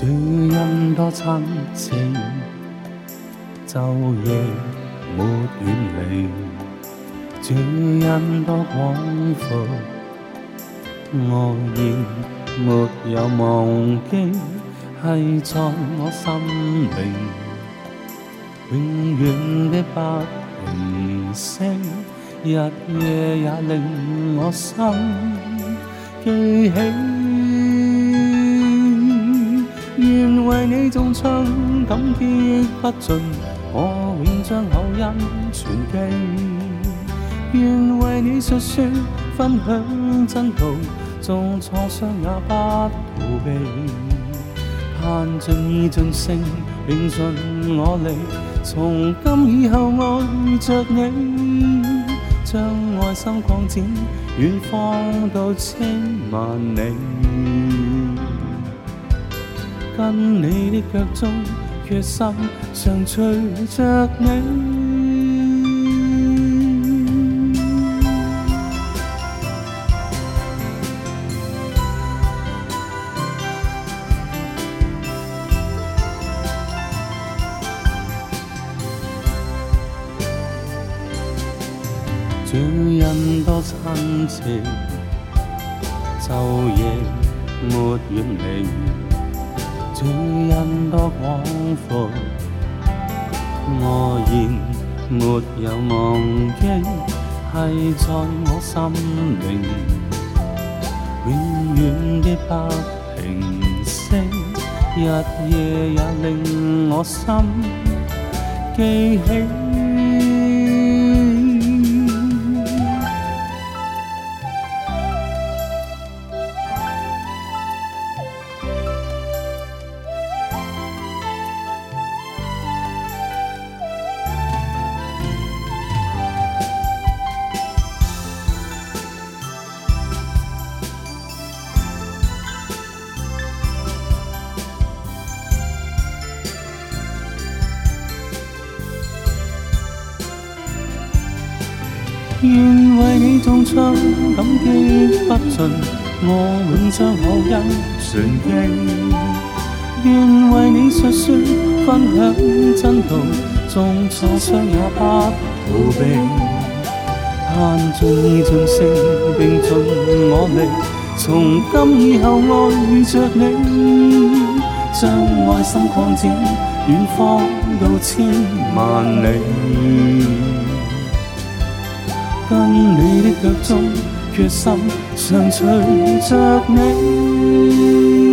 主恩多亲切，昼夜没远离，主恩多广阔，我亦没有忘记，系在我心靈，永远的不停息，日夜也令我心记起。杯中香，感激不尽，我永將口音传記。愿為你述说，分享真道，縱创傷也不逃避。盼盡意盡性，並盡我力，從今以後愛着你，將愛心擴展，遠方到千萬里。跟你的腳蹤，決心常隨着你。主恩多親切，晝夜沒遠離。对人多往复，我仍没有忘记，系在我心灵，永远的不平息，日夜也令我心记起。愿为你纵伤，感激不尽，我永将后因传记。愿为你述说，分享真道，纵创伤也不逃避。盼尽意尽性，并尽我力，从今以后爱着你，将爱心扩展远方到千万里。跟你的脚踪，决心常随着你。